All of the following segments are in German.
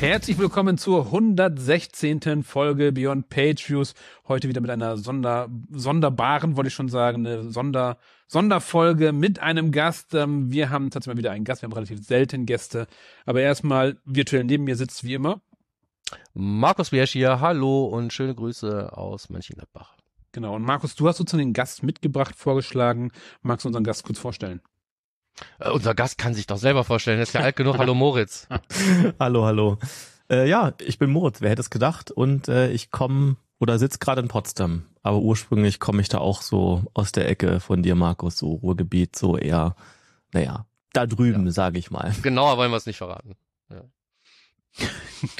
Herzlich willkommen zur 116. Folge Beyond Page Views. Heute wieder mit einer Sonder, sonderbaren, wollte ich schon sagen, eine Sonder, Sonderfolge mit einem Gast. Ähm, wir haben tatsächlich mal wieder einen Gast. Wir haben relativ selten Gäste. Aber erstmal virtuell neben mir sitzt wie immer. Markus Biersch hier, hallo und schöne Grüße aus Mönchengladbach. Genau. Und Markus, du hast sozusagen den Gast mitgebracht, vorgeschlagen. Magst du unseren Gast kurz vorstellen? Äh, unser Gast kann sich doch selber vorstellen, er ist ja alt genug. Hallo Moritz. hallo, hallo. Äh, ja, ich bin Moritz, wer hätte es gedacht? Und äh, ich komme oder sitze gerade in Potsdam. Aber ursprünglich komme ich da auch so aus der Ecke von dir, Markus, so Ruhrgebiet, so eher, naja, da drüben, ja. sage ich mal. Genauer wollen wir es nicht verraten. Ja.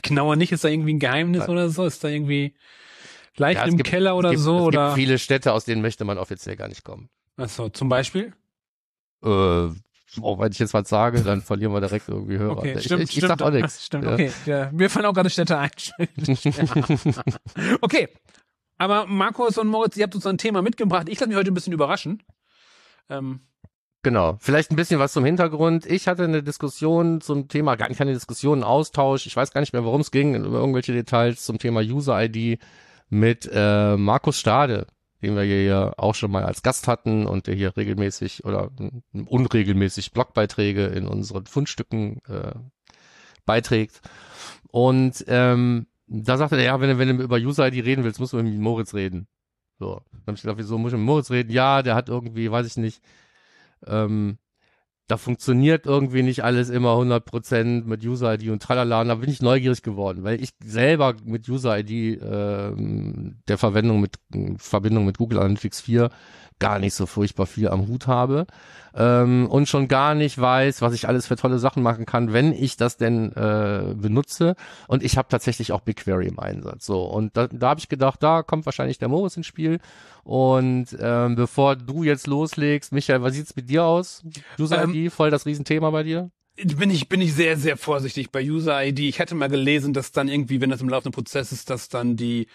Genauer nicht, ist da irgendwie ein Geheimnis Nein. oder so? Ist da irgendwie leicht ja, im gibt, Keller oder gibt, so? Es oder? gibt viele Städte, aus denen möchte man offiziell gar nicht kommen. Ach so, zum Beispiel? Äh, Oh, wenn ich jetzt was sage, dann verlieren wir direkt irgendwie Hörer. Okay, ich, stimmt, ich, ich stimmt, sag auch nichts. Stimmt, ja. okay. Ja, mir fallen auch gerade Städte ein. okay. Aber Markus und Moritz, ihr habt uns ein Thema mitgebracht. Ich lasse mich heute ein bisschen überraschen. Ähm, Genau. Vielleicht ein bisschen was zum Hintergrund. Ich hatte eine Diskussion zum Thema, gar keine Diskussion, einen Austausch. Ich weiß gar nicht mehr, worum es ging, über irgendwelche Details zum Thema User-ID mit äh, Markus Stade, den wir hier auch schon mal als Gast hatten und der hier regelmäßig oder unregelmäßig Blogbeiträge in unseren Fundstücken äh, beiträgt. Und ähm, da sagte er, ja, wenn du, wenn du über User-ID reden willst, musst du mit Moritz reden. So. Dann habe ich gedacht, wieso muss ich mit Moritz reden? Ja, der hat irgendwie, weiß ich nicht, ähm, da funktioniert irgendwie nicht alles immer 100% mit User-ID und tralala. Und da bin ich neugierig geworden, weil ich selber mit User-ID ähm, der Verwendung mit Verbindung mit Google Analytics 4 gar nicht so furchtbar viel am Hut habe ähm, und schon gar nicht weiß, was ich alles für tolle Sachen machen kann, wenn ich das denn äh, benutze. Und ich habe tatsächlich auch BigQuery im Einsatz. So und da, da habe ich gedacht, da kommt wahrscheinlich der Moritz ins Spiel. Und ähm, bevor du jetzt loslegst, Michael, was sieht's mit dir aus? User ID, voll das Riesenthema bei dir? bin ich bin ich sehr sehr vorsichtig bei User ID. Ich hätte mal gelesen, dass dann irgendwie, wenn das im laufenden Prozess ist, dass dann die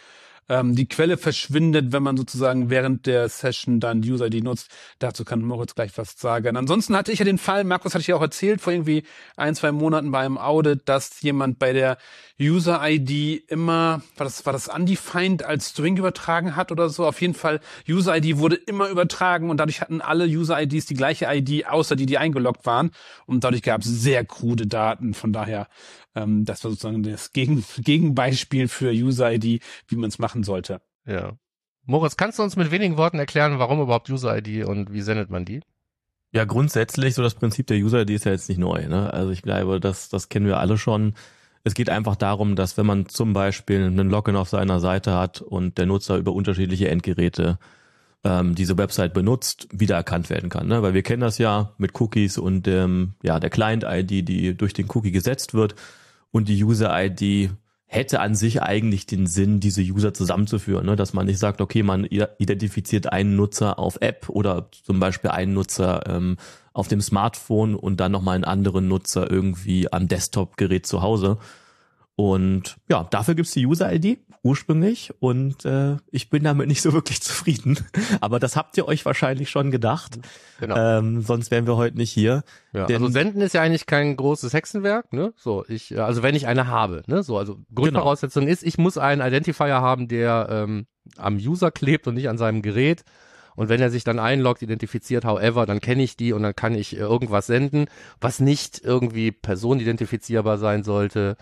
ähm, die Quelle verschwindet, wenn man sozusagen während der Session dann die User-ID nutzt. Dazu kann Moritz gleich was sagen. Ansonsten hatte ich ja den Fall, Markus hatte ich ja auch erzählt, vor irgendwie ein, zwei Monaten bei einem Audit, dass jemand bei der User-ID immer, war das, war das undefined als String übertragen hat oder so? Auf jeden Fall, User-ID wurde immer übertragen und dadurch hatten alle User-IDs die gleiche ID, außer die, die eingeloggt waren. Und dadurch gab es sehr krude Daten. Von daher ähm, das war sozusagen das Gegen Gegenbeispiel für User-ID, wie man es machen sollte. Ja. Moritz, kannst du uns mit wenigen Worten erklären, warum überhaupt User-ID und wie sendet man die? Ja, grundsätzlich, so das Prinzip der User-ID ist ja jetzt nicht neu. Ne? Also ich glaube, das, das kennen wir alle schon. Es geht einfach darum, dass wenn man zum Beispiel einen Login auf seiner Seite hat und der Nutzer über unterschiedliche Endgeräte ähm, diese Website benutzt, wiedererkannt werden kann. Ne? Weil wir kennen das ja mit Cookies und ähm, ja der Client-ID, die durch den Cookie gesetzt wird und die User-ID hätte an sich eigentlich den Sinn, diese User zusammenzuführen, ne? dass man nicht sagt, okay, man identifiziert einen Nutzer auf App oder zum Beispiel einen Nutzer ähm, auf dem Smartphone und dann nochmal einen anderen Nutzer irgendwie am Desktop-Gerät zu Hause. Und ja, dafür gibt's die User-ID ursprünglich und äh, ich bin damit nicht so wirklich zufrieden. Aber das habt ihr euch wahrscheinlich schon gedacht. Genau. Ähm, sonst wären wir heute nicht hier. Ja, also senden ist ja eigentlich kein großes Hexenwerk, ne? So, ich, äh, also wenn ich eine habe, ne? So, also Grundvoraussetzung genau. ist, ich muss einen Identifier haben, der ähm, am User klebt und nicht an seinem Gerät. Und wenn er sich dann einloggt, identifiziert, however, dann kenne ich die und dann kann ich äh, irgendwas senden, was nicht irgendwie personenidentifizierbar sein sollte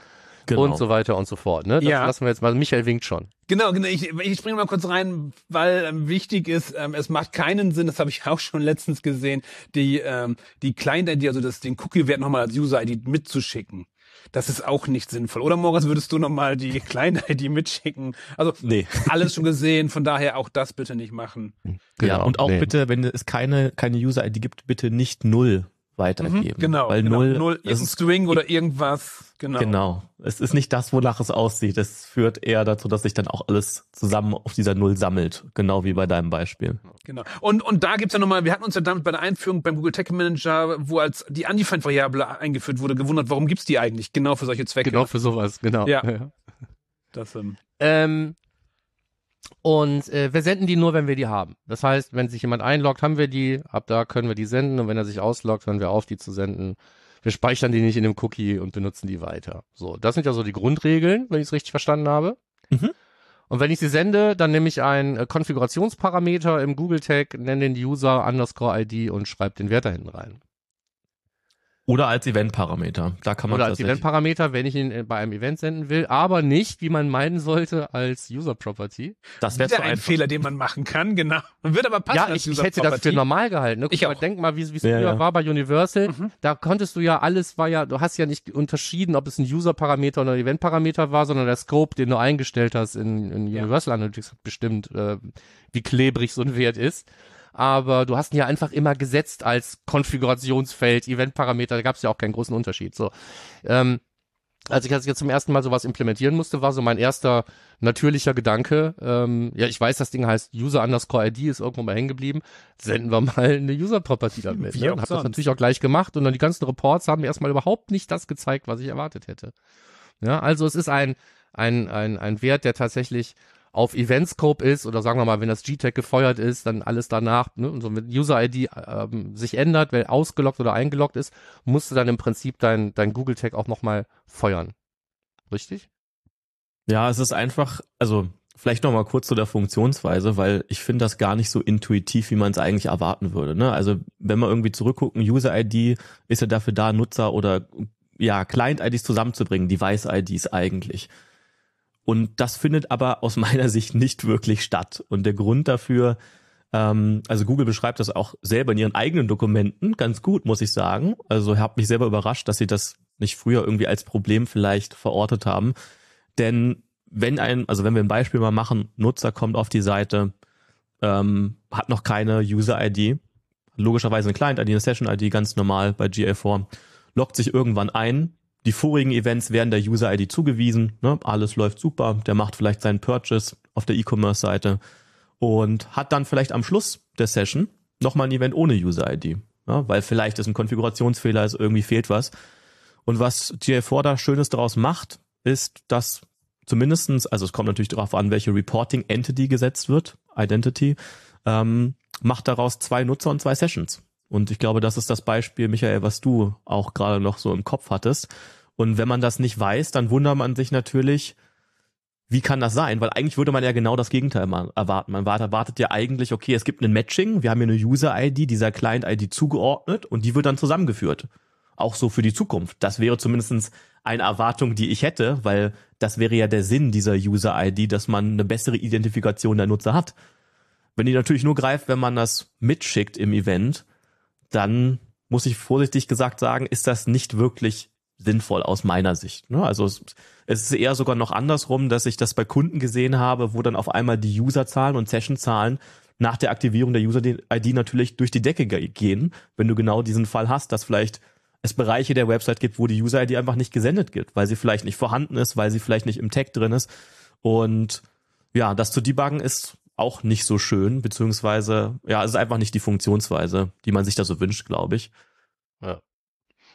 genau. und so weiter und so fort. Ne? Das ja. lassen wir jetzt mal. Michael winkt schon. Genau, genau. Ich, ich springe mal kurz rein, weil ähm, wichtig ist, ähm, es macht keinen Sinn, das habe ich auch schon letztens gesehen, die, ähm, die Client-ID, also das, den Cookie-Wert nochmal als User-ID mitzuschicken. Das ist auch nicht sinnvoll. Oder Moritz, würdest du nochmal die Client-ID mitschicken? Also nee. alles schon gesehen, von daher auch das bitte nicht machen. Genau, ja, und auch nee. bitte, wenn es keine, keine User-ID gibt, bitte nicht null weitergeben. Mhm, genau. Weil genau. null, null es ist ein String oder irgendwas. Genau. Genau. Es ist nicht das, wonach es aussieht. Es führt eher dazu, dass sich dann auch alles zusammen auf dieser Null sammelt. Genau wie bei deinem Beispiel. Genau. Und, und da gibt's ja nochmal, wir hatten uns ja damit bei der Einführung beim Google Tag Manager, wo als die Undefined-Variable eingeführt wurde, gewundert, warum gibt's die eigentlich? Genau für solche Zwecke. Genau für sowas, genau. Ja. Das, ähm, Ähm, und äh, wir senden die nur, wenn wir die haben. Das heißt, wenn sich jemand einloggt, haben wir die, ab da können wir die senden und wenn er sich ausloggt, hören wir auf, die zu senden. Wir speichern die nicht in dem Cookie und benutzen die weiter. So, das sind ja so die Grundregeln, wenn ich es richtig verstanden habe. Mhm. Und wenn ich sie sende, dann nehme ich einen äh, Konfigurationsparameter im Google Tag, nenne den User underscore ID und schreibe den Wert da hinten rein. Oder als Event-Parameter. Da kann man Oder als Event-Parameter, wenn ich ihn äh, bei einem Event senden will, aber nicht, wie man meinen sollte, als User-Property. Das wäre ein einfach. Fehler, den man machen kann, genau. Man wird aber passen Ja, als ich, ich User hätte das für Property. normal gehalten. Ne? Guck Ich mal, auch. denk mal, wie es Ja, früher ja. war bei Universal. Mhm. Da konntest du ja alles, war ja, du hast ja nicht unterschieden, ob es ein User-Parameter oder ein Event-Parameter war, sondern der Scope, den du eingestellt hast in, in Ja. Universal Analytics, hat bestimmt, äh, wie klebrig so ein Wert ist. Aber du hast ihn ja einfach immer gesetzt als Konfigurationsfeld, Event-Parameter, da gab es ja auch keinen großen Unterschied. So, ähm, als ich jetzt zum ersten Mal sowas implementieren musste, war so mein erster natürlicher Gedanke, ähm, ja, ich weiß, das Ding heißt User underscore ID, ist irgendwo mal hängen geblieben, senden wir mal eine User-Property damit. Wie Ne? Und hab das natürlich auch gleich gemacht und dann die ganzen Reports haben mir erstmal überhaupt nicht das gezeigt, was ich erwartet hätte. Ja, also es ist ein, ein, ein, ein Wert, der tatsächlich auf Event-Scope ist oder sagen wir mal, wenn das G-Tag gefeuert ist, dann alles danach, ne, und so mit User-ID ähm, sich ändert, weil ausgeloggt oder eingeloggt ist, musst du dann im Prinzip dein, dein Google-Tag auch nochmal feuern. Richtig? Ja, es ist einfach, also vielleicht noch mal kurz zu der Funktionsweise, weil ich finde das gar nicht so intuitiv, wie man es eigentlich erwarten würde. Ne? Also wenn wir irgendwie zurückgucken, User-ID ist ja dafür da, Nutzer oder ja, Client-IDs zusammenzubringen, Device-IDs eigentlich. Und das findet aber aus meiner Sicht nicht wirklich statt. Und der Grund dafür, ähm, also Google beschreibt das auch selber in ihren eigenen Dokumenten ganz gut, muss ich sagen. Also habe mich selber überrascht, dass sie das nicht früher irgendwie als Problem vielleicht verortet haben. Denn wenn ein, also wenn wir ein Beispiel mal machen, Nutzer kommt auf die Seite, ähm, hat noch keine User-ID, logischerweise eine Client-ID, eine Session-ID, ganz normal bei GA4, loggt sich irgendwann ein, die vorigen Events werden der User-ID zugewiesen, ne? alles läuft super, der macht vielleicht seinen Purchase auf der E-Commerce-Seite und hat dann vielleicht am Schluss der Session nochmal ein Event ohne User-ID, ja? weil vielleicht ist ein Konfigurationsfehler, ist irgendwie fehlt was. Und was GA4 da Schönes daraus macht, ist, dass zumindestens, also es kommt natürlich darauf an, welche Reporting Entity gesetzt wird, Identity, ähm, macht daraus zwei Nutzer und zwei Sessions. Und ich glaube, das ist das Beispiel, Michael, was du auch gerade noch so im Kopf hattest. Und wenn man das nicht weiß, dann wundert man sich natürlich, wie kann das sein? Weil eigentlich würde man ja genau das Gegenteil erwarten. Man erwartet ja eigentlich, okay, es gibt ein Matching, wir haben hier eine User-ID, dieser Client-ID zugeordnet und die wird dann zusammengeführt. Auch so für die Zukunft. Das wäre zumindestens eine Erwartung, die ich hätte, weil das wäre ja der Sinn dieser User-ID, dass man eine bessere Identifikation der Nutzer hat. Wenn die natürlich nur greift, wenn man das mitschickt im Event, dann muss ich vorsichtig gesagt sagen, ist das nicht wirklich sinnvoll aus meiner Sicht. Ne? Also es, ist eher sogar noch andersrum, dass ich das bei Kunden gesehen habe, wo dann auf einmal die Userzahlen und Sessionzahlen nach der Aktivierung der User-ID natürlich durch die Decke ge- gehen, wenn du genau diesen Fall hast, dass vielleicht es Bereiche der Website gibt, wo die User-ID einfach nicht gesendet wird, weil sie vielleicht nicht vorhanden ist, weil sie vielleicht nicht im Tag drin ist. Und ja, das zu debuggen ist auch nicht so schön, beziehungsweise, ja, es ist einfach nicht die Funktionsweise, die man sich da so wünscht, glaube ich.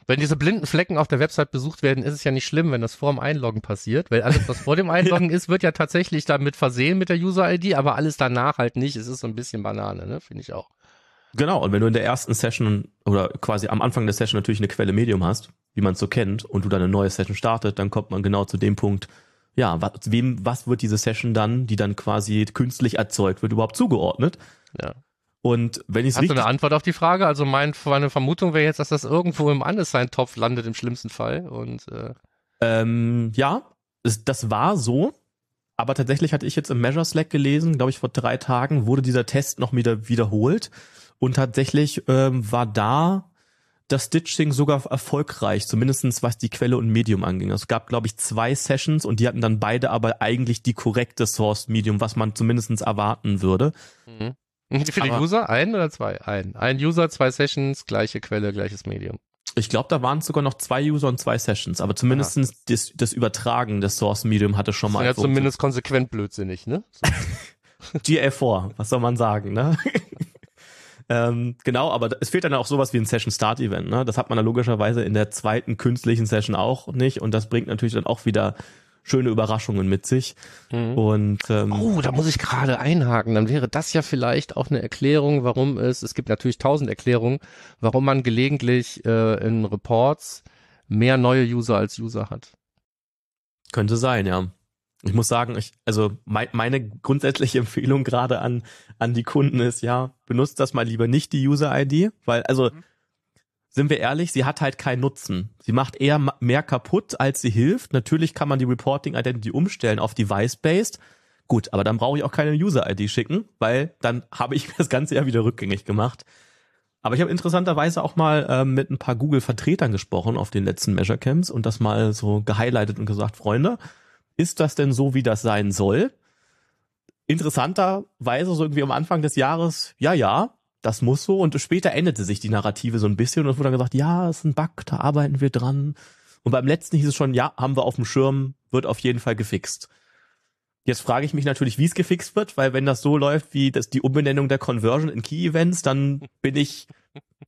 Wenn diese blinden Flecken auf der Website besucht werden, ist es ja nicht schlimm, wenn das vor dem Einloggen passiert, weil alles, was vor dem Einloggen ist, wird ja tatsächlich damit versehen mit der User-ID, aber alles danach halt nicht. Es ist so ein bisschen Banane, ne? Finde ich auch. Genau, und wenn du in der ersten Session oder quasi am Anfang der Session natürlich eine Quelle Medium hast, wie man es so kennt, und du dann eine neue Session startet, dann kommt man genau zu dem Punkt, ja, was, wem, was wird diese Session dann, die dann quasi künstlich erzeugt wird, überhaupt zugeordnet? Ja. Und wenn ich Hast du eine Antwort auf die Frage? Also mein, meine Vermutung wäre jetzt, dass das irgendwo im Unassigned-Topf landet im schlimmsten Fall und äh, Ähm, ja, es, das war so. Aber tatsächlich hatte ich jetzt im Measure Slack gelesen, glaube ich, vor drei Tagen wurde dieser Test noch wieder wiederholt. Und tatsächlich ähm, war da das Stitching sogar erfolgreich, zumindestens was die Quelle und Medium anging. Es gab, glaube ich, zwei Sessions und die hatten dann beide aber eigentlich die korrekte Source Medium, was man zumindestens erwarten würde. Mhm. Für den Aber- User ein oder zwei? Ein. Ein User, zwei Sessions, gleiche Quelle, gleiches Medium. Ich glaube, da waren es sogar noch zwei User und zwei Sessions, aber zumindestens das, das Übertragen des Source Medium hatte schon Das mal ist ja zumindest konsequent blödsinnig, ne? So. GA4, was soll man sagen, ne? Ähm, genau, aber es fehlt dann auch sowas wie ein Session Start Event, ne? Das hat man dann logischerweise in der zweiten künstlichen Session auch nicht und das bringt natürlich dann auch wieder schöne Überraschungen mit sich. Und ähm, Oh, da muss ich gerade einhaken. Dann wäre das ja vielleicht auch eine Erklärung, warum es, es gibt natürlich tausend Erklärungen, warum man gelegentlich äh, in Reports mehr neue User als User hat. Könnte sein, ja. Ich muss sagen, ich, also mein, meine grundsätzliche Empfehlung gerade an, an die Kunden ist, ja, benutzt das mal lieber nicht die User-ID, weil, also, sind wir ehrlich, sie hat halt keinen Nutzen. Sie macht eher mehr kaputt, als sie hilft. Natürlich kann man die Reporting Identity umstellen auf Device-Based. Gut, aber dann brauche ich auch keine User-ID schicken, weil dann habe ich das Ganze ja wieder rückgängig gemacht. Aber ich habe interessanterweise auch mal ähm, mit ein paar Google-Vertretern gesprochen auf den letzten Measure Camps und das mal so gehighlightet und gesagt, Freunde, ist das denn so, wie das sein soll? Interessanterweise so irgendwie am Anfang des Jahres, ja, ja, das muss so. Und später änderte sich die Narrative so ein bisschen und es wurde dann gesagt, ja, ist ein Bug, da arbeiten wir dran. Und beim letzten hieß es schon, ja, haben wir auf dem Schirm, wird auf jeden Fall gefixt. Jetzt frage ich mich natürlich, wie es gefixt wird, weil wenn das so läuft wie das, die Umbenennung der Conversion in Key Events, dann bin ich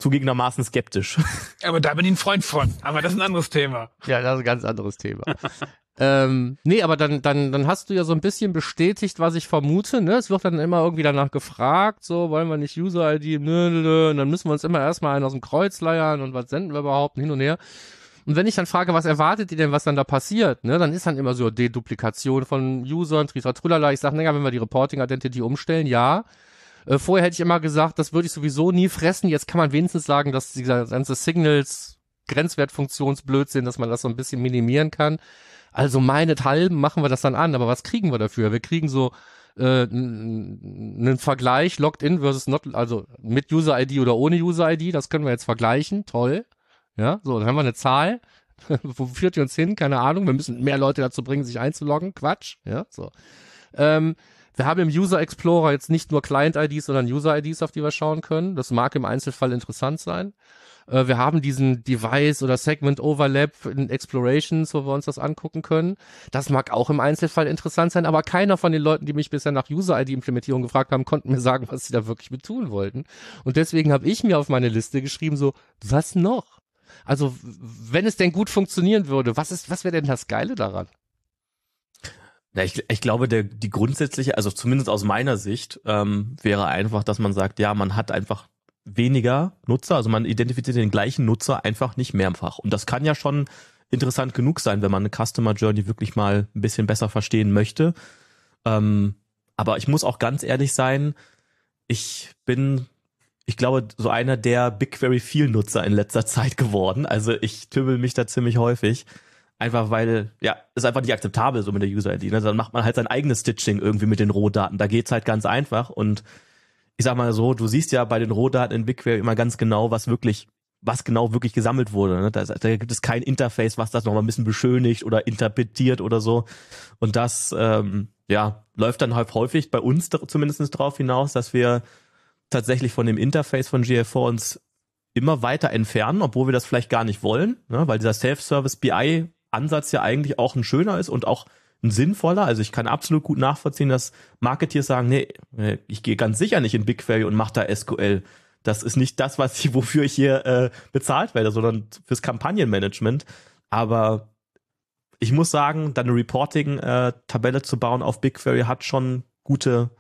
zugegebenermaßen skeptisch. Aber da bin ich ein Freund von. Aber das ist ein anderes Thema. Ja, das ist ein ganz anderes Thema. Ähm, nee, aber dann, dann, dann hast du ja so ein bisschen bestätigt, was ich vermute. Ne? Es wird dann immer irgendwie danach gefragt, so, wollen wir nicht User-ID, nö, nö, nö. Und dann müssen wir uns immer erstmal einen aus dem Kreuz leiern und was senden wir überhaupt hin und her. Und wenn ich dann frage, was erwartet ihr denn, was dann da passiert, ne, dann ist dann immer so Deduplikation von Usern, Tritra Trulala. Ich sage, naja, wenn wir die Reporting Identity umstellen, ja. Äh, vorher hätte ich immer gesagt, das würde ich sowieso nie fressen. Jetzt kann man wenigstens sagen, dass dieser ganze Signals Grenzwertfunktionsblödsinn, dass man das so ein bisschen minimieren kann. Also meinethalben machen wir das dann an, aber was kriegen wir dafür? Wir kriegen so äh, einen Vergleich Logged in versus not, also mit User ID oder ohne User ID, das können wir jetzt vergleichen, toll. Ja, so, dann haben wir eine Zahl. Wo führt die uns hin? Keine Ahnung. Wir müssen mehr Leute dazu bringen, sich einzuloggen. Quatsch. Ja, so. Ähm, wir haben im User Explorer jetzt nicht nur Client-IDs, sondern User-IDs, auf die wir schauen können. Das mag im Einzelfall interessant sein. Äh, wir haben diesen Device- oder Segment-Overlap in Explorations, wo wir uns das angucken können. Das mag auch im Einzelfall interessant sein, aber keiner von den Leuten, die mich bisher nach User-ID-Implementierung gefragt haben, konnten mir sagen, was sie da wirklich mit tun wollten. Und deswegen habe ich mir auf meine Liste geschrieben, so, was noch? Also, wenn es denn gut funktionieren würde, was ist, was wäre denn das Geile daran? Ja, ich, ich glaube, der, die grundsätzliche, also zumindest aus meiner Sicht, ähm, wäre einfach, dass man sagt, ja, man hat einfach weniger Nutzer, also man identifiziert den gleichen Nutzer einfach nicht mehrfach. Und das kann ja schon interessant genug sein, wenn man eine Customer Journey wirklich mal ein bisschen besser verstehen möchte. Ähm, aber ich muss auch ganz ehrlich sein, ich bin, ich glaube, so einer der BigQuery viel Nutzer in letzter Zeit geworden. Also ich tümmel mich da ziemlich häufig. Einfach weil, ja, ist einfach nicht akzeptabel so mit der User-ID. Ne? Dann macht man halt sein eigenes Stitching irgendwie mit den Rohdaten. Da geht's halt ganz einfach. Und ich sag mal so, du siehst ja bei den Rohdaten in BigQuery immer ganz genau, was wirklich, was genau wirklich gesammelt wurde. Ne? Da, da gibt es kein Interface, was das nochmal ein bisschen beschönigt oder interpretiert oder so. Und das, ähm, ja, läuft dann halt häufig bei uns zumindest drauf hinaus, dass wir tatsächlich von dem Interface von GA4 uns immer weiter entfernen, obwohl wir das vielleicht gar nicht wollen, ne? weil dieser Self-Service BI Ansatz ja eigentlich auch ein schöner ist und auch ein sinnvoller. Also ich kann absolut gut nachvollziehen, dass Marketeers sagen, nee, äh, ich gehe ganz sicher nicht in BigQuery und mache da SQL. Das ist nicht das, was ich, wofür ich hier äh, bezahlt werde, sondern fürs Kampagnenmanagement. Aber ich muss sagen, da eine Reporting-Tabelle zu bauen auf BigQuery hat schon gute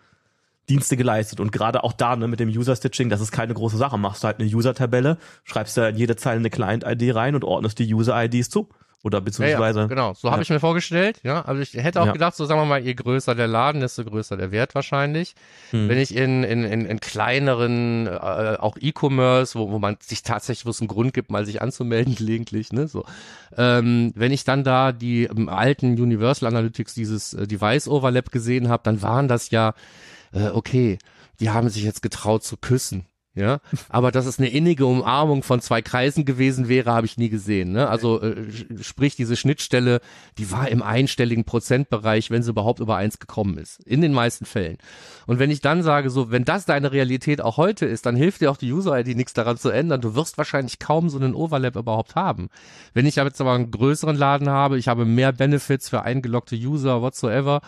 Dienste geleistet. Und gerade auch da ne, mit dem User-Stitching, das ist keine große Sache. Machst du halt eine User-Tabelle, schreibst da in jede Zeile eine Client-ID rein und ordnest die User-IDs zu. Oder beziehungsweise. Ja, ja, genau, so habe ich mir vorgestellt. Ja, also ich hätte auch gedacht, so sagen wir mal, je größer der Laden, desto größer der Wert wahrscheinlich. Hm. Wenn ich in, in, in, in kleineren, äh, auch E-Commerce, wo, wo man sich tatsächlich, wo es einen Grund gibt, mal sich anzumelden gelegentlich, ne, so. Ähm, wenn ich dann da die im alten Universal Analytics dieses äh, Device Overlap gesehen habe, dann waren das ja, äh, okay, die haben sich jetzt getraut zu küssen. Ja, aber dass es eine innige Umarmung von zwei Kreisen gewesen wäre, habe ich nie gesehen. Ne? Also äh, sprich, diese Schnittstelle, die war im einstelligen Prozentbereich, wenn sie überhaupt über eins gekommen ist. In den meisten Fällen. Und wenn ich dann sage, so, wenn das deine Realität auch heute ist, dann hilft dir auch die User-ID nichts daran zu ändern. Du wirst wahrscheinlich kaum so einen Overlap überhaupt haben. Wenn ich jetzt aber einen größeren Laden habe, ich habe mehr Benefits für eingeloggte User, whatsoever,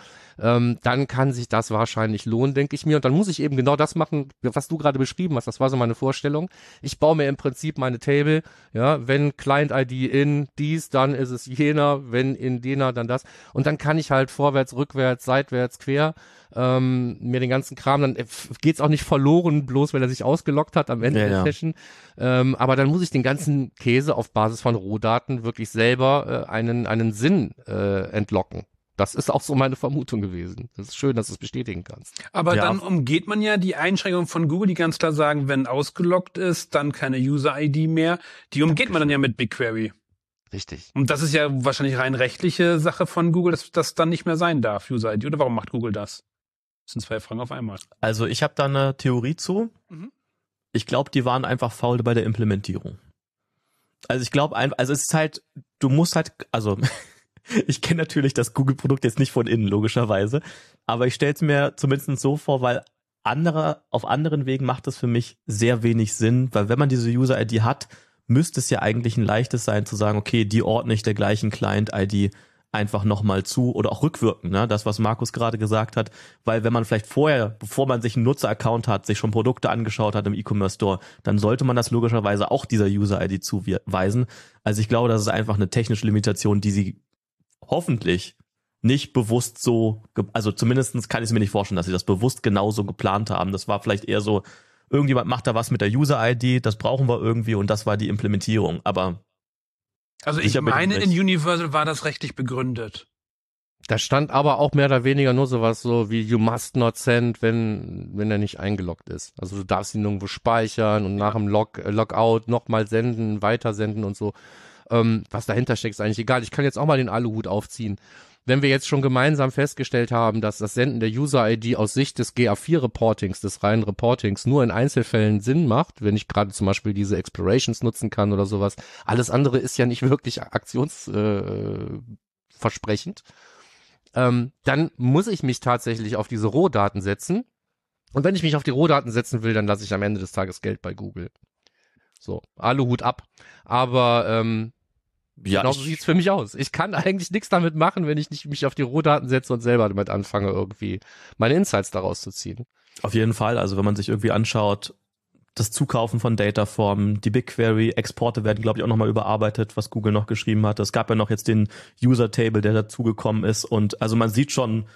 ähm, dann kann sich das wahrscheinlich lohnen, denke ich mir. Und dann muss ich eben genau das machen, was du gerade beschrieben hast. Das war so meine Vorstellung. Ich baue mir im Prinzip meine Table. Ja, wenn Client-ID in dies, dann ist es jener. Wenn in jener, dann das. Und dann kann ich halt vorwärts, rückwärts, seitwärts, quer ähm, mir den ganzen Kram, dann geht's auch nicht verloren, bloß weil er sich ausgelockt hat am Ende Ja, der ja. Session. Ähm, aber dann muss ich den ganzen Käse auf Basis von Rohdaten wirklich selber äh, einen, einen Sinn äh, entlocken. Das ist auch so meine Vermutung gewesen. Das ist schön, dass du es bestätigen kannst. Aber Ja. dann umgeht man ja die Einschränkung von Google, die ganz klar sagen, wenn ausgeloggt ist, dann keine User-ID mehr. Die umgeht man dann ja mit BigQuery. Richtig. Und das ist ja wahrscheinlich rein rechtliche Sache von Google, dass das dann nicht mehr sein darf, User-ID. Oder warum macht Google das? Das sind zwei Fragen auf einmal. Also ich habe da eine Theorie zu. Mhm. Ich glaube, die waren einfach faul bei der Implementierung. Also ich glaube einfach, also es ist halt, du musst halt, also ich kenne natürlich das Google-Produkt jetzt nicht von innen, logischerweise, aber ich stelle es mir zumindest so vor, weil andere, auf anderen Wegen macht es für mich sehr wenig Sinn, weil wenn man diese User-ID hat, müsste es ja eigentlich ein leichtes sein zu sagen, okay, die ordne ich der gleichen Client-ID einfach nochmal zu oder auch rückwirken, ne? das, was Markus gerade gesagt hat, weil wenn man vielleicht vorher, bevor man sich einen Nutzer-Account hat, sich schon Produkte angeschaut hat im E-Commerce Store, dann sollte man das logischerweise auch dieser User-ID zuweisen. Also ich glaube, das ist einfach eine technische Limitation, die sie hoffentlich nicht bewusst so, also zumindestens kann ich es mir nicht vorstellen, dass sie das bewusst genauso geplant haben. Das war vielleicht eher so, irgendjemand macht da was mit der User-ID, das brauchen wir irgendwie und das war die Implementierung. Aber Also ich meine, in Universal war das rechtlich begründet. Da stand aber auch mehr oder weniger nur sowas so wie you must not send, wenn, wenn er nicht eingeloggt ist. Also du darfst ihn irgendwo speichern und nach dem Log, äh, Logout nochmal senden, weitersenden und so. Ähm, was dahinter steckt, ist eigentlich egal. Ich kann jetzt auch mal den Aluhut aufziehen. Wenn wir jetzt schon gemeinsam festgestellt haben, dass das Senden der User-ID aus Sicht des GA4-Reportings, des reinen Reportings, nur in Einzelfällen Sinn macht, wenn ich gerade zum Beispiel diese Explorations nutzen kann oder sowas, alles andere ist ja nicht wirklich aktionsversprechend. Äh, ähm, dann muss ich mich tatsächlich auf diese Rohdaten setzen. Und wenn ich mich auf die Rohdaten setzen will, dann lasse ich am Ende des Tages Geld bei Google. So, Aluhut ab. Aber ähm, ja, genau so sieht's für mich aus. Ich kann eigentlich nichts damit machen, wenn ich nicht mich auf die Rohdaten setze und selber damit anfange, irgendwie meine Insights daraus zu ziehen. Auf jeden Fall. Also wenn man sich irgendwie anschaut, das Zukaufen von Dataformen, die BigQuery-Exporte werden, glaube ich, auch nochmal überarbeitet, was Google noch geschrieben hat. Es gab ja noch jetzt den User-Table, der dazugekommen ist. Und also man sieht schon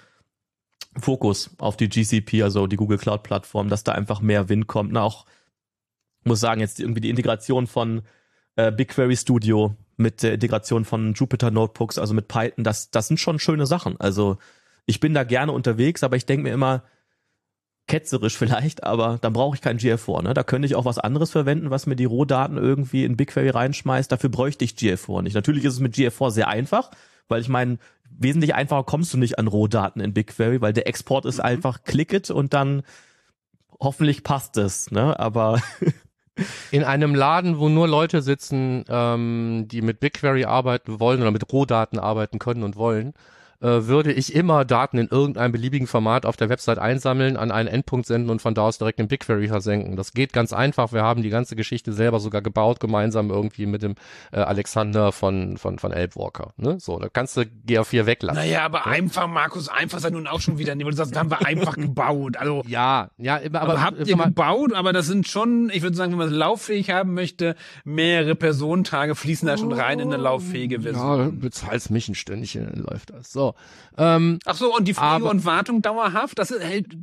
Fokus auf die GCP, also die Google Cloud-Plattform, dass da einfach mehr Wind kommt. Na, auch, muss sagen, jetzt irgendwie die Integration von äh, BigQuery Studio mit der Integration von Jupyter Notebooks, also mit Python, das, das sind schon schöne Sachen. Also ich bin da gerne unterwegs, aber ich denke mir immer, ketzerisch vielleicht, aber dann brauche ich kein GA4. Ne? Da könnte ich auch was anderes verwenden, was mir die Rohdaten irgendwie in BigQuery reinschmeißt. Dafür bräuchte ich GA4 nicht. Natürlich ist es mit GA4 sehr einfach, weil ich meine, wesentlich einfacher kommst du nicht an Rohdaten in BigQuery, weil der Export ist einfach click it und dann hoffentlich passt es. Ne? Aber In einem Laden, wo nur Leute sitzen, ähm, die mit BigQuery arbeiten wollen oder mit Rohdaten arbeiten können und wollen, würde ich immer Daten in irgendeinem beliebigen Format auf der Website einsammeln, an einen Endpunkt senden und von da aus direkt in BigQuery versenken. Das geht ganz einfach. Wir haben die ganze Geschichte selber sogar gebaut, gemeinsam irgendwie mit dem äh, Alexander von, von, von Elbwalker. Ne? So, da kannst du GA4 weglassen. Naja, aber einfach, Markus, einfach sei nun auch schon wieder, nee, weil du sagst, das haben wir einfach gebaut. Also, Ja, ja, immer, aber, aber, habt äh, ihr mal- gebaut, aber das sind schon, ich würde sagen, wenn man es lauffähig haben möchte, mehrere Personentage fließen da schon rein in eine lauffähige Version. ja, bezahlst mich ein Stündchen, dann läuft das. So, ähm, Ach so, und die Pflege und Wartung dauerhaft, das,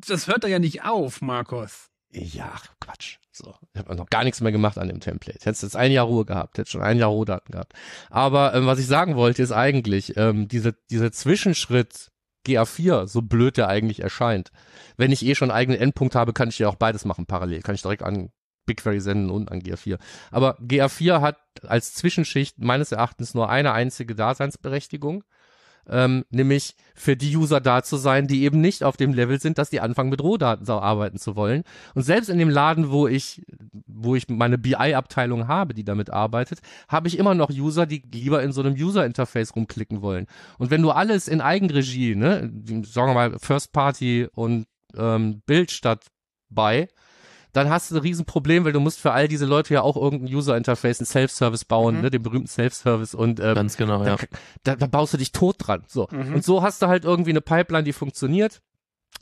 das hört da ja nicht auf, Markus. Ja, Quatsch. So, ich habe noch gar nichts mehr gemacht an dem Template. Hättest jetzt ein Jahr Ruhe gehabt, hättest schon ein Jahr Rohdaten gehabt. Aber ähm, was ich sagen wollte, ist eigentlich, ähm, diese, dieser Zwischenschritt GA4, so blöd der eigentlich erscheint. Wenn ich eh schon einen eigenen Endpunkt habe, kann ich ja auch beides machen parallel. Kann ich direkt an BigQuery senden und an GA4. Aber GA4 hat als Zwischenschicht meines Erachtens nur eine einzige Daseinsberechtigung. Ähm, nämlich für die User da zu sein, die eben nicht auf dem Level sind, dass die anfangen mit Rohdaten arbeiten zu wollen. Und selbst in dem Laden, wo ich, wo ich meine BI-Abteilung habe, die damit arbeitet, habe ich immer noch User, die lieber in so einem User-Interface rumklicken wollen. Und wenn du alles in Eigenregie, ne, sagen wir mal First Party und ähm, Bild statt bei, dann hast du ein Riesenproblem, weil du musst für all diese Leute ja auch irgendein User-Interface, ein Self-Service bauen, mhm. ne, den berühmten Self-Service und ähm, ganz genau, ja. Da, da, baust du dich tot dran. So. Mhm. Und so hast du halt irgendwie eine Pipeline, die funktioniert.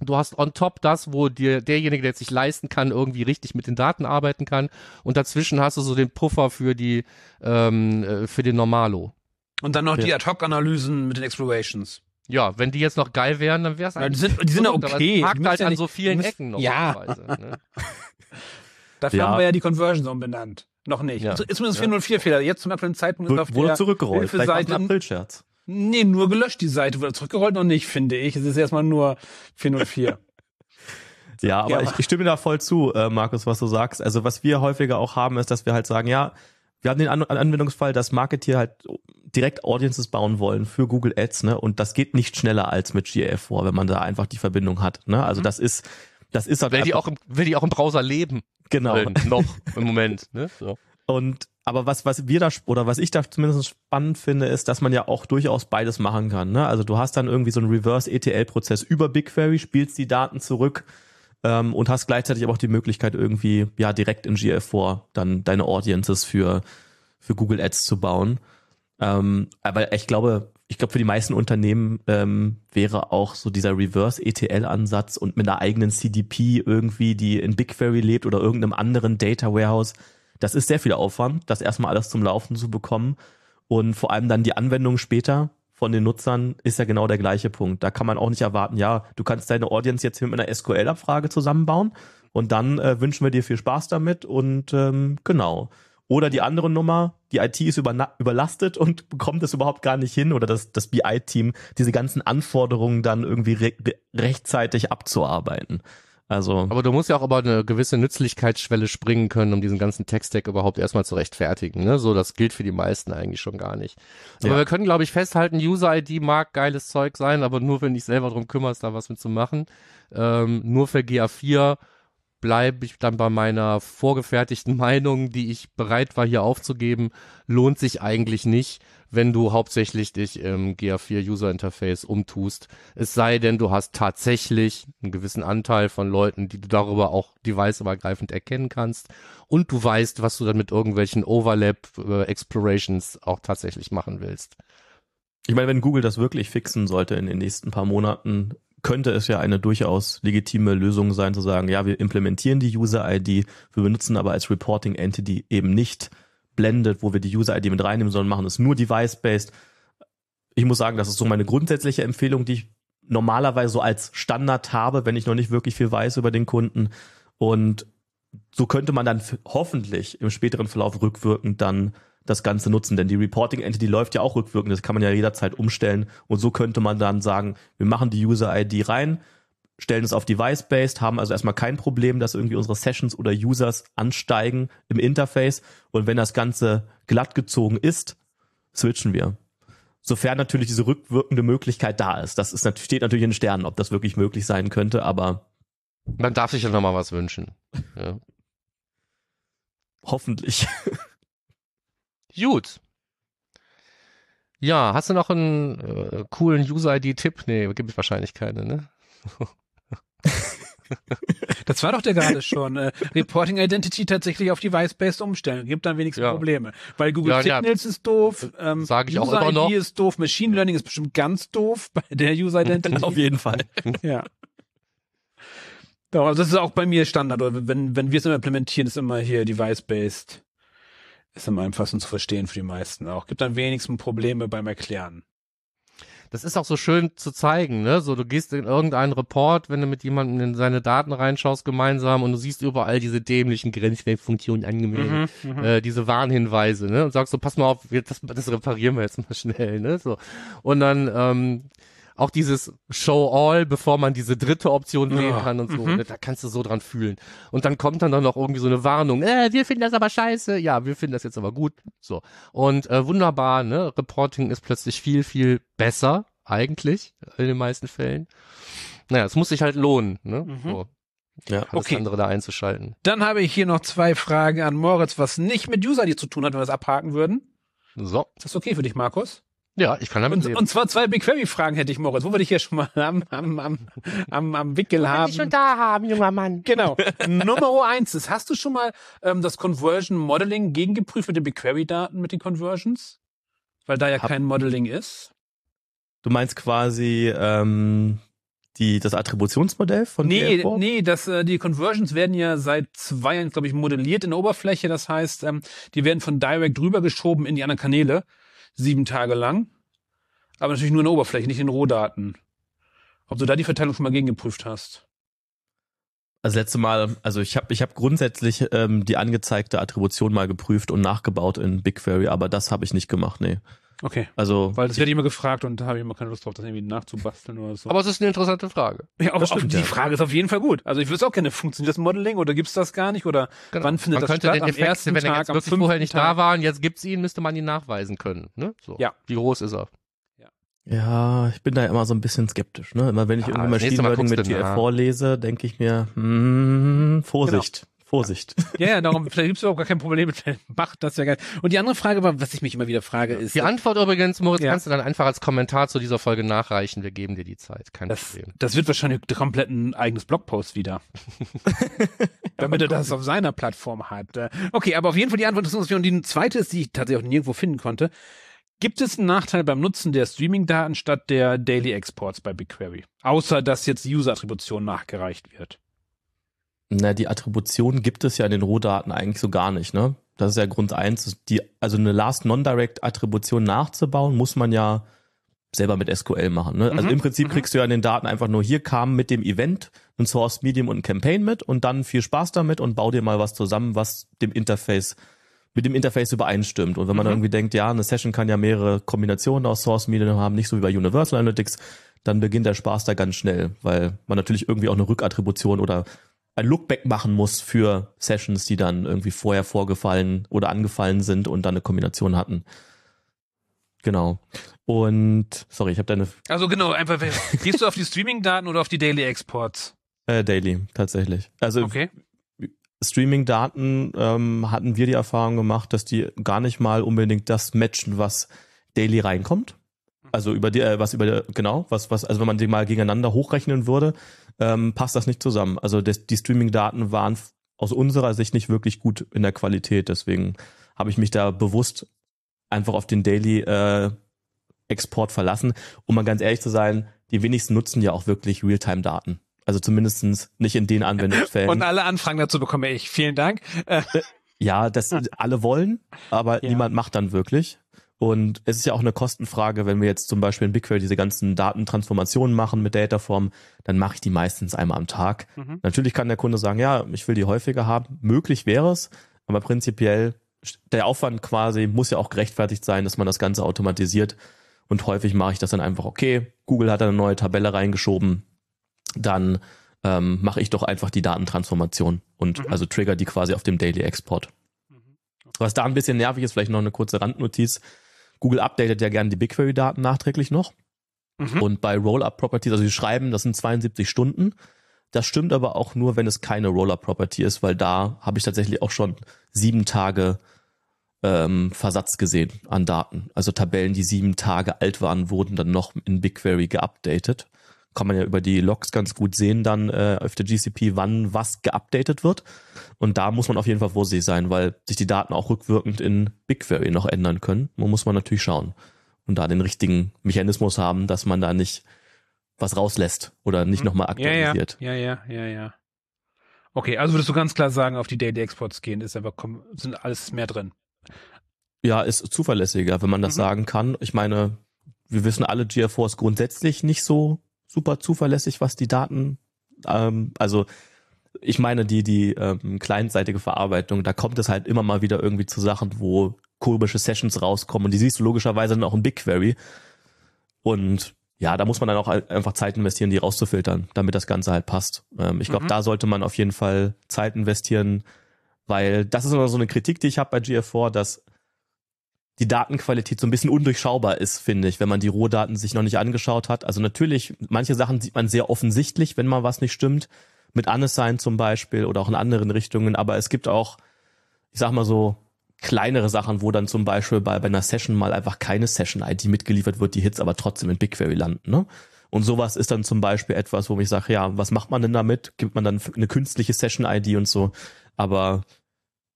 Du hast on top das, wo dir derjenige, der es sich leisten kann, irgendwie richtig mit den Daten arbeiten kann. Und dazwischen hast du so den Puffer für die, ähm, äh, für den Normalo. Und dann noch ja. die Ad-Hoc-Analysen mit den Explorations. Ja, wenn die jetzt noch geil wären, dann wäre es eigentlich. Ja, die sind, die sind ja okay. Aber es hakt halt ja an so vielen müssen, Ecken noch. Ja. Ne? Dafür ja. haben wir ja die Conversion Zone benannt. Noch nicht. Ja. Ist zumindest 404-Fehler. Jetzt zum aktuellen Zeitpunkt ist auf wurde der zurückgerollt. Vielleicht ein Aprilscherz. Nee, nur gelöscht die Seite. Wurde zurückgerollt noch nicht, finde ich. Es ist erstmal nur 404. ja, aber ja. Ich, ich stimme da voll zu, äh, Markus, was du sagst. Also was wir häufiger auch haben, ist, dass wir halt sagen, ja, wir haben den An Anwendungsfall, dass Marketeer halt direkt Audiences bauen wollen für Google Ads, ne? Und das geht nicht schneller als mit GA4, wenn man da einfach die Verbindung hat. Ne? Also mhm. das ist, das ist halt. Will die auch im, will die auch im Browser leben. Genau. Wollen, noch im Moment. Ne? So. Und aber was, was wir da, oder was ich da zumindest spannend finde, ist, dass man ja auch durchaus beides machen kann. Ne? Also du hast dann irgendwie so einen Reverse-ETL-Prozess über BigQuery, spielst die Daten zurück ähm, und hast gleichzeitig aber auch die Möglichkeit, irgendwie ja direkt in GL4 dann deine Audiences für, für Google Ads zu bauen. Ähm, aber ich glaube, ich glaube, für die meisten Unternehmen ähm, wäre auch so dieser Reverse-ETL-Ansatz und mit einer eigenen CDP irgendwie, die in BigQuery lebt oder irgendeinem anderen Data Warehouse, das ist sehr viel Aufwand, das erstmal alles zum Laufen zu bekommen. Und vor allem dann die Anwendung später von den Nutzern ist ja genau der gleiche Punkt. Da kann man auch nicht erwarten, ja, du kannst deine Audience jetzt hier mit einer SQL-Abfrage zusammenbauen und dann äh, wünschen wir dir viel Spaß damit und ähm, genau. Oder die andere Nummer, die IT ist überlastet und bekommt es überhaupt gar nicht hin oder das, das BI-Team, diese ganzen Anforderungen dann irgendwie re rechtzeitig abzuarbeiten. Also. Aber du musst ja auch über eine gewisse Nützlichkeitsschwelle springen können, um diesen ganzen Tech-Stack überhaupt erstmal zu rechtfertigen. Ne? So, das gilt für die meisten eigentlich schon gar nicht. Aber ja. wir können, glaube ich, festhalten, User-ID mag geiles Zeug sein, aber nur wenn ich selber drum kümmerst, da was mit zu machen. Ähm, nur für GA4 bleibe ich dann bei meiner vorgefertigten Meinung, die ich bereit war hier aufzugeben, lohnt sich eigentlich nicht, wenn du hauptsächlich dich im GA4 User Interface umtust. Es sei denn, du hast tatsächlich einen gewissen Anteil von Leuten, die du darüber auch deviceübergreifend erkennen kannst und du weißt, was du dann mit irgendwelchen Overlap äh, Explorations auch tatsächlich machen willst. Ich meine, wenn Google das wirklich fixen sollte in den nächsten paar Monaten, könnte es ja eine durchaus legitime Lösung sein, zu sagen, ja, wir implementieren die User-ID, wir benutzen aber als Reporting Entity eben nicht Blended, wo wir die User-ID mit reinnehmen, sondern machen es nur device-based. Ich muss sagen, das ist so meine grundsätzliche Empfehlung, die ich normalerweise so als Standard habe, wenn ich noch nicht wirklich viel weiß über den Kunden. Und so könnte man dann hoffentlich im späteren Verlauf rückwirkend dann das Ganze nutzen. Denn die Reporting Entity läuft ja auch rückwirkend, das kann man ja jederzeit umstellen. Und so könnte man dann sagen, wir machen die User-ID rein, stellen es auf Device-Based, haben also erstmal kein Problem, dass irgendwie unsere Sessions oder Users ansteigen im Interface. Und wenn das Ganze glatt gezogen ist, switchen wir. Sofern natürlich diese rückwirkende Möglichkeit da ist. Das ist, steht natürlich in den Sternen, ob das wirklich möglich sein könnte, aber. Man darf sich ja nochmal was wünschen. Ja. Hoffentlich. Gut. Ja, hast du noch einen äh, coolen User-ID-Tipp? Nee, gibt es wahrscheinlich keine, ne? das war doch der gerade schon. Äh, Reporting Identity tatsächlich auf Device-Based umstellen. Gibt dann wenigstens ja. Probleme. Weil Google ja, Signals ja. ist doof, ähm, Sag ich User auch immer noch. ist doof, Machine Learning ist bestimmt ganz doof bei der User Identity. auf jeden Fall. ja. Doch, also das ist auch bei mir Standard. Wenn, wenn wir es immer implementieren, ist immer hier Device-Based ist am einfachsten zu verstehen für die meisten auch. Gibt am wenigsten Probleme beim Erklären. Das ist auch so schön zu zeigen, ne? So, du gehst in irgendeinen Report, wenn du mit jemandem in seine Daten reinschaust gemeinsam und du siehst überall diese dämlichen Grenzwertfunktionen angemeldet, mhm, mhm, äh, diese Warnhinweise, ne? Und sagst so, pass mal auf, das, das reparieren wir jetzt mal schnell, ne? So. Und dann, ähm, auch dieses Show All, bevor man diese dritte Option wählen kann und so. Mhm. Da kannst du so dran fühlen. Und dann kommt dann noch irgendwie so eine Warnung. Äh, wir finden das aber scheiße. Ja, wir finden das jetzt aber gut. So. Und äh, wunderbar, ne? Reporting ist plötzlich viel, viel besser eigentlich, in den meisten Fällen. Naja, es muss sich halt lohnen, ne? Mhm. So, Ja. alles Okay. andere da einzuschalten. Dann habe ich hier noch zwei Fragen an Moritz, was nicht mit User-ID zu tun hat, wenn wir es abhaken würden. So. Ist das okay für dich, Markus? Ja, ich kann damit Und, leben. und zwar zwei BigQuery-Fragen hätte ich, Moritz. Wo wir dich hier schon mal am, am, am, am, am Wickel haben. da haben, junger Mann. Genau. Nummer eins ist, hast du schon mal ähm, das Conversion Modeling gegengeprüft mit den BigQuery-Daten, mit den Conversions? Weil da ja Hab- kein Modeling ist. Du meinst quasi ähm, die, das Attributionsmodell von Nee, GA4? nee, das, äh, die Conversions werden ja seit zwei Jahren, glaube ich, modelliert in der Oberfläche. Das heißt, ähm, die werden von Direct rübergeschoben in die anderen Kanäle, sieben Tage lang. Aber natürlich nur in der Oberfläche, nicht in Rohdaten. Ob du da die Verteilung schon mal gegengeprüft hast? Also letzte Mal, also ich habe ich hab grundsätzlich ähm, die angezeigte Attribution mal geprüft und nachgebaut in BigQuery, aber das habe ich nicht gemacht, nee. Okay. Also Weil das werde ich immer gefragt und da habe ich immer keine Lust drauf, das irgendwie nachzubasteln oder so. Aber es ist eine interessante Frage. ja, aber stimmt, die ja. Frage ist auf jeden Fall gut. Also ich wüsste auch gerne, funktioniert das Modeling oder gibt's das gar nicht? Oder Genau. wann findet man das könnte statt? den Am Effekt, ersten wenn er Tag, jetzt am wirklich vorher nicht Tag? da war und jetzt gibt's ihn, müsste man ihn nachweisen können. Ne? So. Ja. Wie groß ist er? Ja, ich bin da immer so ein bisschen skeptisch. Ne? Immer wenn ich Ja, irgendwie Machine Learning mit GR nach. vorlese, denke ich mir, hm, Vorsicht, Vorsicht. Ja, ja, darum, vielleicht gibt's überhaupt gar kein Problem mit Macht das ja geil. Und die andere Frage war, was ich mich immer wieder frage, ist, Die Antwort übrigens, Moritz, Ja. kannst du dann einfach als Kommentar zu dieser Folge nachreichen. Wir geben dir die Zeit. Kein das, Problem. das wird wahrscheinlich komplett ein eigenes Blogpost wieder. Damit er das auf seiner Plattform hat. Okay, aber auf jeden Fall die Antwort ist uns und die zweite ist, die ich tatsächlich auch nirgendwo finden konnte. Gibt es einen Nachteil beim Nutzen der Streaming-Daten statt der Daily Exports bei BigQuery? Außer, dass jetzt User-Attribution nachgereicht wird. Na, die Attribution gibt es ja in den Rohdaten eigentlich so gar nicht, ne? Das ist ja Grund eins. Die, also eine Last Non-Direct Attribution nachzubauen, muss man ja selber mit SQL machen. Ne? Also Mhm, im Prinzip mhm. kriegst du ja in den Daten einfach nur, hier kam mit dem Event ein Source, Medium und ein Campaign mit und dann viel Spaß damit und bau dir mal was zusammen, was dem Interface mit dem Interface übereinstimmt. Und wenn man Mhm. irgendwie denkt, ja, eine Session kann ja mehrere Kombinationen aus Source Medium haben, nicht so wie bei Universal Analytics, dann beginnt der Spaß da ganz schnell, weil man natürlich irgendwie auch eine Rückattribution oder ein Lookback machen muss für Sessions, die dann irgendwie vorher vorgefallen oder angefallen sind und dann eine Kombination hatten. Genau. Und sorry, ich habe deine Also genau, einfach, gehst du auf die Streaming-Daten oder auf die Daily Exports? äh, Daily tatsächlich. Also Okay. Streaming-Daten ähm, hatten wir die Erfahrung gemacht, dass die gar nicht mal unbedingt das matchen, was daily reinkommt. Also über die, äh, was über der, genau, was, was, also wenn man die mal gegeneinander hochrechnen würde, ähm, passt das nicht zusammen. Also das, die Streaming-Daten waren aus unserer Sicht nicht wirklich gut in der Qualität. Deswegen habe ich mich da bewusst einfach auf den Daily äh, Export verlassen. Um mal ganz ehrlich zu sein, die wenigsten nutzen ja auch wirklich Realtime-Daten. Also zumindestens nicht in den Anwendungsfällen. Und alle Anfragen dazu bekomme ich. Vielen Dank. Äh, Ja, das alle wollen, aber Ja. niemand macht dann wirklich. Und es ist ja auch eine Kostenfrage, wenn wir jetzt zum Beispiel in BigQuery diese ganzen Datentransformationen machen mit Dataform, dann mache ich die meistens einmal am Tag. Mhm. Natürlich kann der Kunde sagen, ja, ich will die häufiger haben. Möglich wäre es, aber prinzipiell der Aufwand quasi muss ja auch gerechtfertigt sein, dass man das Ganze automatisiert. Und häufig mache ich das dann einfach, okay, Google hat da eine neue Tabelle reingeschoben, dann ähm, mache ich doch einfach die Datentransformation und Mhm. also trigger die quasi auf dem Daily Export. Was da ein bisschen nervig ist, vielleicht noch eine kurze Randnotiz. Google updatet ja gerne die BigQuery-Daten nachträglich noch. Mhm. Und bei Rollup-Properties, also sie schreiben, das sind 72 Stunden. Das stimmt aber auch nur, wenn es keine Rollup-Property ist, weil da habe ich tatsächlich auch schon sieben Tage ähm, Versatz gesehen an Daten. Also Tabellen, die sieben Tage alt waren, wurden dann noch in BigQuery geupdatet. Kann man ja über die Logs ganz gut sehen dann äh, auf der GCP, wann was geupdatet wird. Und da muss man auf jeden Fall vorsichtig sein, weil sich die Daten auch rückwirkend in BigQuery noch ändern können. Da muss man natürlich schauen und da den richtigen Mechanismus haben, dass man da nicht was rauslässt oder nicht nochmal Mhm. ja, ja, aktualisiert. ja, ja, ja, ja. Okay, also würdest du ganz klar sagen, auf die Daily Exports gehen, ist aber sind alles mehr drin. Ja, ist zuverlässiger, wenn man das Mhm. sagen kann. Ich meine, wir wissen alle, GR4 ist grundsätzlich nicht so super zuverlässig, was die Daten, ähm, also ich meine die die ähm, clientseitige Verarbeitung, da kommt es halt immer mal wieder irgendwie zu Sachen, wo komische Sessions rauskommen und die siehst du logischerweise dann auch in BigQuery. Und ja, da muss man dann auch halt einfach Zeit investieren, die rauszufiltern, damit das Ganze halt passt. Ähm, ich glaube, Mhm. da sollte man auf jeden Fall Zeit investieren, weil das ist immer so eine Kritik, die ich habe bei GR4, dass die Datenqualität so ein bisschen undurchschaubar ist, finde ich, wenn man die Rohdaten sich noch nicht angeschaut hat. Also natürlich, manche Sachen sieht man sehr offensichtlich, wenn mal was nicht stimmt. Mit Unassign zum Beispiel oder auch in anderen Richtungen. Aber es gibt auch, ich sag mal so, kleinere Sachen, wo dann zum Beispiel bei, bei einer Session mal einfach keine Session-ID mitgeliefert wird, die Hits aber trotzdem in BigQuery landen. Ne? Und sowas ist dann zum Beispiel etwas, wo ich sage, ja, was macht man denn damit? Gibt man dann eine künstliche Session-ID und so? Aber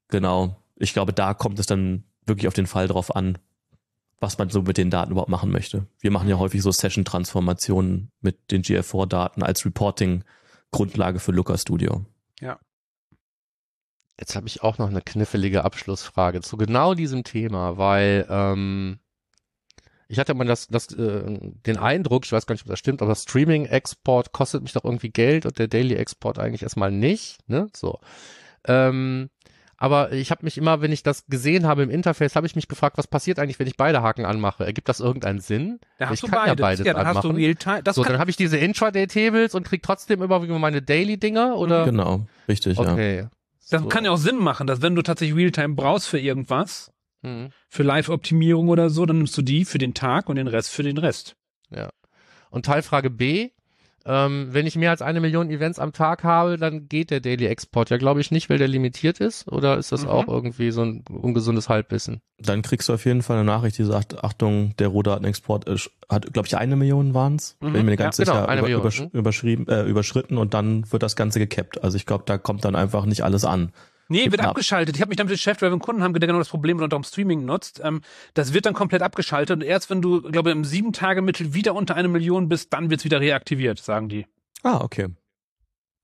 genau, ich glaube, da kommt es dann wirklich auf den Fall drauf an, was man so mit den Daten überhaupt machen möchte. Wir machen ja häufig so Session-Transformationen mit den GF4-Daten als Reporting-Grundlage für Looker Studio. Ja. Jetzt habe ich auch noch eine knifflige Abschlussfrage zu genau diesem Thema, weil ähm, ich hatte mal das, das, äh, den Eindruck, ich weiß gar nicht, ob das stimmt, aber Streaming-Export kostet mich doch irgendwie Geld und der Daily-Export eigentlich erstmal nicht. Ne? So. Ähm, aber ich habe mich immer, wenn ich das gesehen habe im Interface, habe ich mich gefragt, was passiert eigentlich, wenn ich beide Haken anmache? Ergibt das irgendeinen Sinn? Da hast ich du kann beide. ja beides ja, dann anmachen. hast du Realtime. Das so, dann habe ich diese Intraday-Tables und krieg trotzdem immer wieder meine Daily-Dinger oder? Genau, richtig, ja. Okay. das So. kann ja auch Sinn machen, dass wenn du tatsächlich Realtime brauchst für irgendwas, Hm. für Live-Optimierung oder so, dann nimmst du die für den Tag und den Rest für den Rest. Und Teilfrage B, ähm, wenn ich mehr als eine Million Events am Tag habe, dann geht der Daily Export ja, glaube ich, nicht, weil der limitiert ist. Oder ist das Mhm. auch irgendwie so ein ungesundes Halbwissen? Dann kriegst du auf jeden Fall eine Nachricht, die sagt, Achtung, der Rohdatenexport ist, hat, glaube ich, eine Million waren's. Mhm, ich mir ganz ja, genau, sicher, eine über, übersch mhm. überschrieben, äh, überschritten und dann wird das Ganze gekappt. Also ich glaube, da kommt dann einfach nicht alles an. Nee, wird abgeschaltet. Ich habe mich damit beschäftigt, weil wir Kunden haben, der genau das Problem unter dem Streaming nutzt. Ähm, das wird dann komplett abgeschaltet und erst wenn du, glaube ich, im sieben Tage Mittel wieder unter eine Million bist, dann wird's wieder reaktiviert, sagen die. Ah, okay.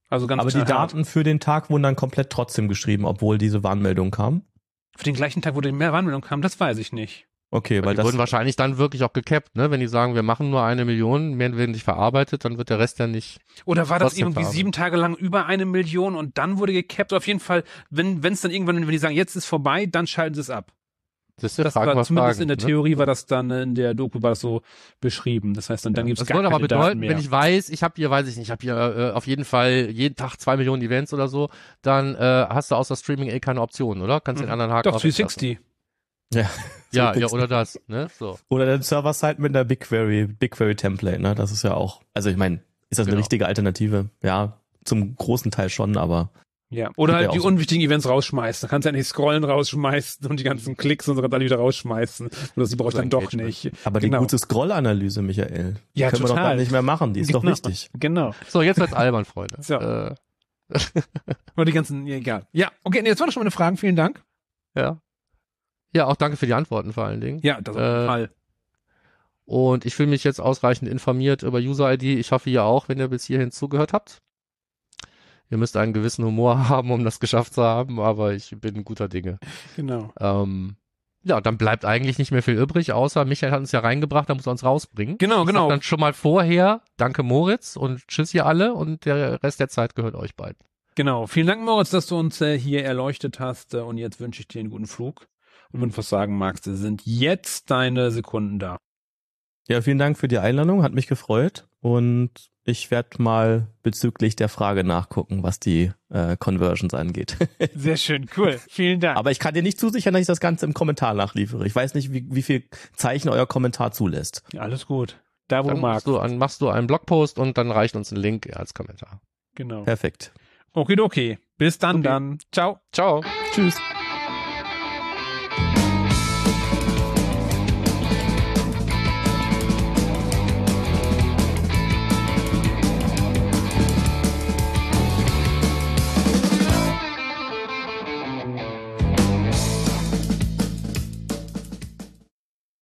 Also ganz Aber die. Daten für den Tag wurden dann komplett trotzdem geschrieben, obwohl diese Warnmeldung kam. für den gleichen Tag, wo die mehr Warnmeldung kam, das weiß ich nicht. Okay, weil die das wurden wahrscheinlich dann wirklich auch gecapped, ne? Wenn die sagen, wir machen nur eine Million, mehr werden nicht verarbeitet, dann wird der Rest ja nicht. Oder war das irgendwie verarbeitet. sieben Tage lang über eine Million und dann wurde gecapped? Auf jeden Fall, wenn es dann irgendwann, wenn die sagen, jetzt ist vorbei, dann schalten sie es ab. Das ist ja Das Fragen, war zumindest Fragen, in der ne? Theorie war das dann äh, in der Doku war das so beschrieben. Das heißt, dann, dann gibt's Das gar würde keine aber Daten bedeuten, mehr. wenn ich weiß, ich habe hier, weiß ich nicht, ich habe hier äh, auf jeden Fall jeden Tag zwei Millionen Events oder so, dann äh, hast du außer Streaming eh keine Option, oder? Kannst den anderen Haken Doch, auch weglassen. 360. ja, Ja, So ja, oder das, ne? So. Oder der Server-Side mit einer BigQuery, BigQuery Template, ne? Das ist ja auch, also ich meine, ist das eine Genau. richtige Alternative? Ja, zum großen Teil schon, aber Ja. Oder halt die unwichtigen Events rausschmeißen. Da kannst du ja nicht scrollen rausschmeißen und die ganzen Klicks und so alle wieder rausschmeißen. Oder sie brauche ich dann doch nicht. aber die Genau. gute Scroll-Analyse, Michael, die Ja, können wir doch total. gar nicht mehr machen, die ist doch Genau. wichtig. Genau. So, jetzt wird's albern, Freunde. So. Äh, Oder die ganzen, ja, egal. Ja, okay, nee, das waren schon meine Fragen. Vielen Dank. ja. Ja, auch danke für die Antworten vor allen Dingen. Ja, das auf jeden Äh, Fall. Und ich fühle mich jetzt ausreichend informiert über User-ID. Ich hoffe, ihr auch, wenn ihr bis hierhin zugehört habt. Ihr müsst einen gewissen Humor haben, um das geschafft zu haben, aber ich bin guter Dinge. Genau. Ähm, ja, dann bleibt eigentlich nicht mehr viel übrig, außer Michael hat uns ja reingebracht, da muss er uns rausbringen. Genau, Ich genau. Dann schon mal vorher, danke Moritz und tschüss ihr alle und der Rest der Zeit gehört euch beiden. Genau. Vielen Dank, Moritz, dass du uns äh, hier erleuchtet hast. Äh, und jetzt wünsche ich dir einen guten Flug. Und wenn du was sagen magst, sind jetzt deine Sekunden da. Ja, vielen Dank für die Einladung, hat mich gefreut und ich werde mal bezüglich der Frage nachgucken, was die äh, Conversions angeht. Sehr schön, cool. Vielen Dank. Aber ich kann dir nicht zusichern, dass ich das Ganze im Kommentar nachliefere. Ich weiß nicht, wie, wie viel Zeichen euer Kommentar zulässt. Ja, alles gut. Da, wo Dann magst. du, an, machst du einen Blogpost und dann reicht uns ein Link als Kommentar. Genau. Perfekt. Okay, okay. Bis dann Okay. dann. Ciao. Ciao. Tschüss.